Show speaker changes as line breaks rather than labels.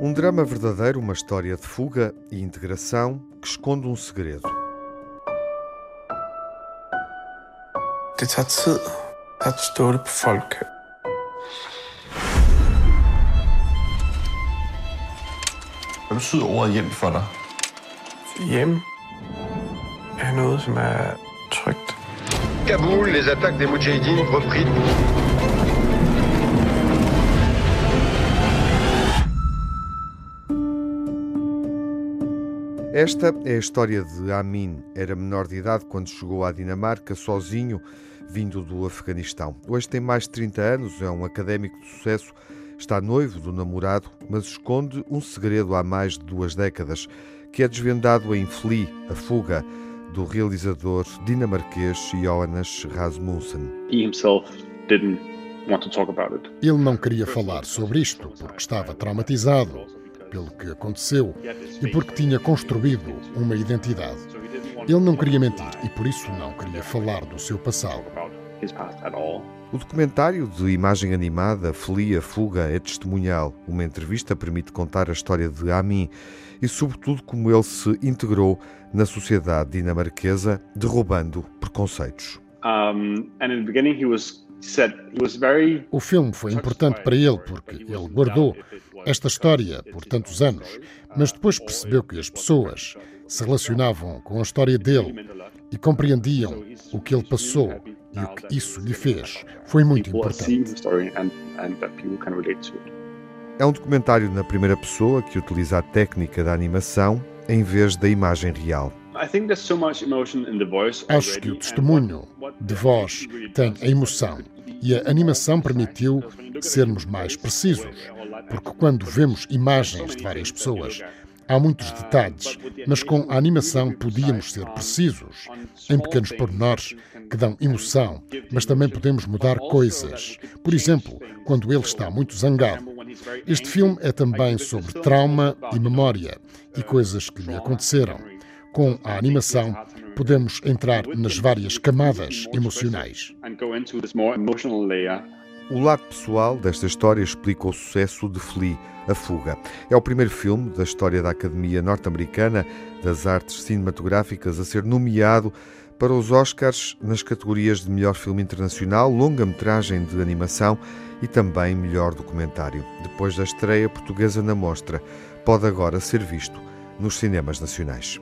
Um drama verdadeiro, uma história de fuga e integração que esconde um segredo.
Det tager tid at stole på folk.
Hvad betyder ordet hjem for dig?
Hjem er noget, som er trygt.
Kaboul, les attaques des Moudjahidines repris.
Esta é a história de Amin. Era menor de idade quando chegou à Dinamarca sozinho, vindo do Afeganistão. Hoje tem mais de 30 anos, é um académico de sucesso, está noivo do namorado, mas esconde um segredo há mais de duas décadas, que é desvendado em Flea, a fuga, do realizador dinamarquês Johannes Rasmussen.
He himself didn't want to talk about it.
Ele não queria falar sobre isto porque estava traumatizado pelo que aconteceu e porque tinha construído uma identidade. Ele não queria mentir e por isso não queria falar do seu passado.
O documentário de imagem animada Felia Fuga é testemunhal. Uma entrevista permite contar a história de Amin e, sobretudo, como ele se integrou na sociedade dinamarquesa, derrubando preconceitos.
Um, and in the beginning he was
o filme foi importante para ele porque ele guardou esta história por tantos anos, mas depois percebeu que as pessoas se relacionavam com a história dele e compreendiam o que ele passou e o que isso lhe fez. Foi muito importante.
É um documentário na primeira pessoa que utiliza a técnica da animação em vez da imagem real.
Acho que o testemunho de voz tem a emoção e a animação permitiu sermos mais precisos, porque quando vemos imagens de várias pessoas, há muitos detalhes, mas com a animação podíamos ser precisos, em pequenos pormenores que dão emoção, mas também podemos mudar coisas. Por exemplo, quando ele está muito zangado. Este filme é também sobre trauma e memória e coisas que lhe aconteceram. Com a animação, podemos entrar nas várias camadas emocionais.
O lado pessoal desta história explica o sucesso de Flea, A Fuga. É o primeiro filme da história da Academia Norte-Americana das Artes Cinematográficas a ser nomeado para os Oscars nas categorias de melhor filme internacional, longa-metragem de animação e também melhor documentário. Depois da estreia portuguesa na mostra, pode agora ser visto nos cinemas nacionais.